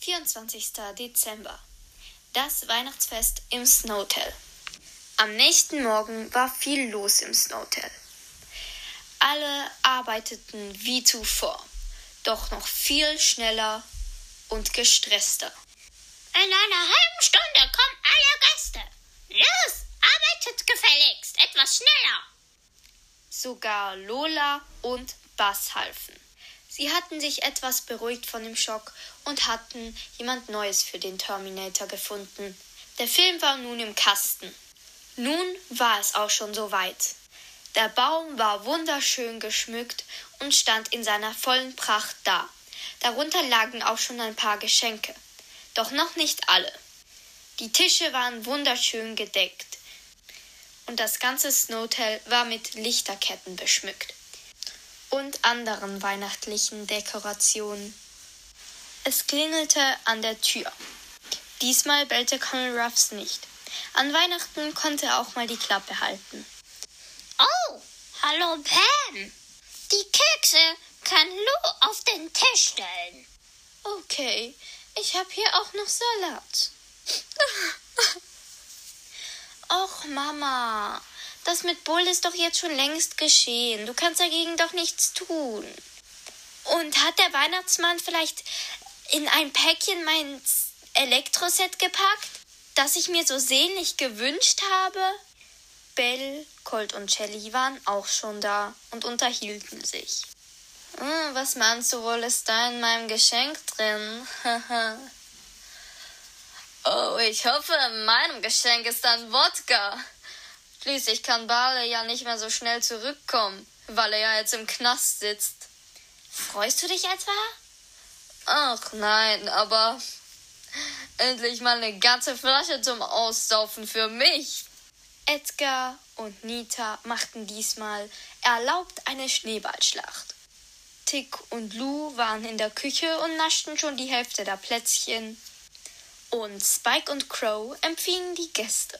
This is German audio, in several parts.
24. Dezember. Das Weihnachtsfest im Snowtel. Am nächsten Morgen war viel los im Snowtel. Alle arbeiteten wie zuvor, doch noch viel schneller und gestresster. In einer halben Stunde kommen alle Gäste. Los, arbeitet gefälligst etwas schneller. Sogar Lola und Bass halfen. Sie hatten sich etwas beruhigt von dem Schock und hatten jemand Neues für den Terminator gefunden. Der Film war nun im Kasten. Nun war es auch schon soweit. Der Baum war wunderschön geschmückt und stand in seiner vollen Pracht da. Darunter lagen auch schon ein paar Geschenke. Doch noch nicht alle. Die Tische waren wunderschön gedeckt. Und das ganze Snowtel war mit Lichterketten beschmückt und anderen weihnachtlichen Dekorationen. Es klingelte an der Tür. Diesmal bellte Colonel Ruffs nicht. An Weihnachten konnte er auch mal die Klappe halten. Oh, hallo Pam. Die Kekse kann Lou auf den Tisch stellen. Okay, ich habe hier auch noch Salat. Och, Mama, das mit Bull ist doch jetzt schon längst geschehen. Du kannst dagegen doch nichts tun. Und hat der Weihnachtsmann vielleicht in ein Päckchen mein Elektroset gepackt, das ich mir so sehnlich gewünscht habe? Bell, Colt und Shelly waren auch schon da und unterhielten sich. Hm, was meinst du wohl ist da in meinem Geschenk drin? oh, ich hoffe, in meinem Geschenk ist dann Wodka. Schließlich kann Barley ja nicht mehr so schnell zurückkommen, weil er ja jetzt im Knast sitzt. Freust du dich etwa? Ach nein, aber endlich mal eine ganze Flasche zum Aussaufen für mich. Edgar und Nita machten diesmal erlaubt eine Schneeballschlacht. Tick und Lou waren in der Küche und naschten schon die Hälfte der Plätzchen. Und Spike und Crow empfingen die Gäste.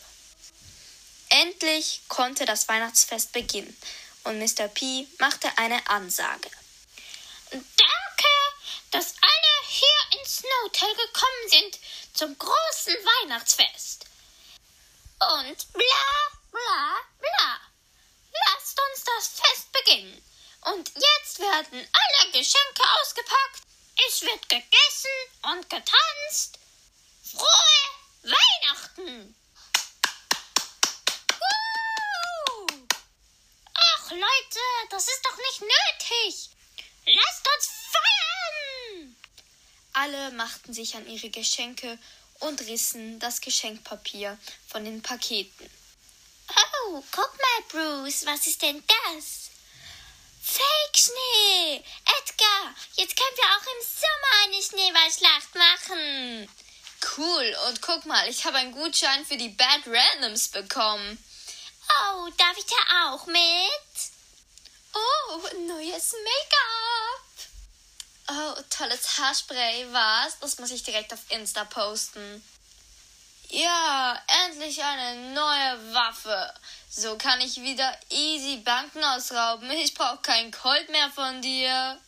Endlich konnte das Weihnachtsfest beginnen und Mr. P machte eine Ansage. Danke, dass alle hier ins Snowtel gekommen sind zum großen Weihnachtsfest. Und bla bla bla. Lasst uns das Fest beginnen. Und jetzt werden alle Geschenke ausgepackt. Es wird gegessen und getanzt. Frohe Weihnachten! Ach Leute, das ist doch nicht nötig. Lasst uns feiern! Alle machten sich an ihre Geschenke und rissen das Geschenkpapier von den Paketen. Oh, guck mal, Bruce, was ist denn das? Fake-Schnee! Edgar, jetzt können wir auch im Sommer eine Schneeballschlacht machen. Cool, und guck mal, ich habe einen Gutschein für die Bad Randoms bekommen. Oh, darf ich da auch mit? Oh, neues Make-up. Oh, tolles Haarspray. Was? Das muss ich direkt auf Insta posten. Ja, endlich eine neue Waffe. So kann ich wieder easy Banken ausrauben. Ich brauche kein Colt mehr von dir.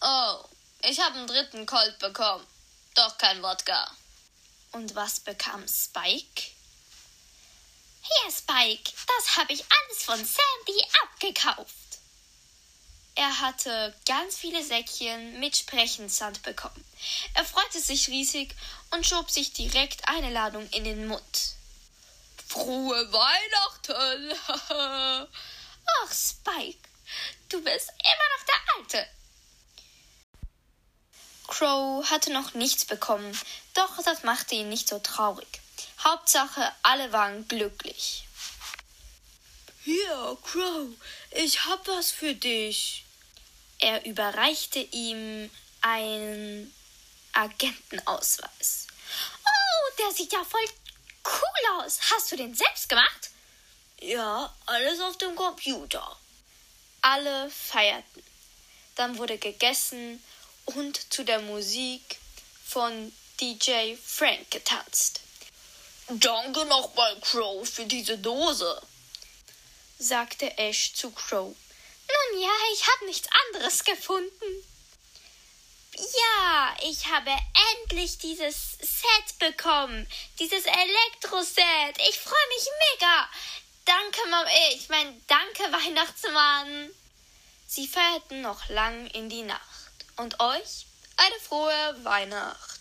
Oh, ich habe einen dritten Colt bekommen. Doch kein Wodka. Und was bekam Spike? Hier, Spike, das habe ich alles von Sandy abgekauft. Er hatte ganz viele Säckchen mit Sprechensand bekommen. Er freute sich riesig und schob sich direkt eine Ladung in den Mund. Frohe Weihnachten! Ach, Spike, du bist immer noch der Alte. Crow hatte noch nichts bekommen, doch das machte ihn nicht so traurig. Hauptsache, alle waren glücklich. Hier, Crow, ich hab was für dich. Er überreichte ihm einen Agentenausweis. Oh, der sieht ja voll cool aus. Hast du den selbst gemacht? Ja, alles auf dem Computer. Alle feierten. Dann wurde gegessen und zu der Musik von DJ Frank getanzt. Danke nochmal, Crow, für diese Dose, sagte Ash zu Crow. Nun ja, ich habe nichts anderes gefunden. Ja, ich habe endlich dieses Set bekommen. Dieses Elektro-Set. Ich freue mich mega. Danke, Mom. Ich meine, danke, Weihnachtsmann. Sie feierten noch lang in die Nacht. Und euch eine frohe Weihnacht.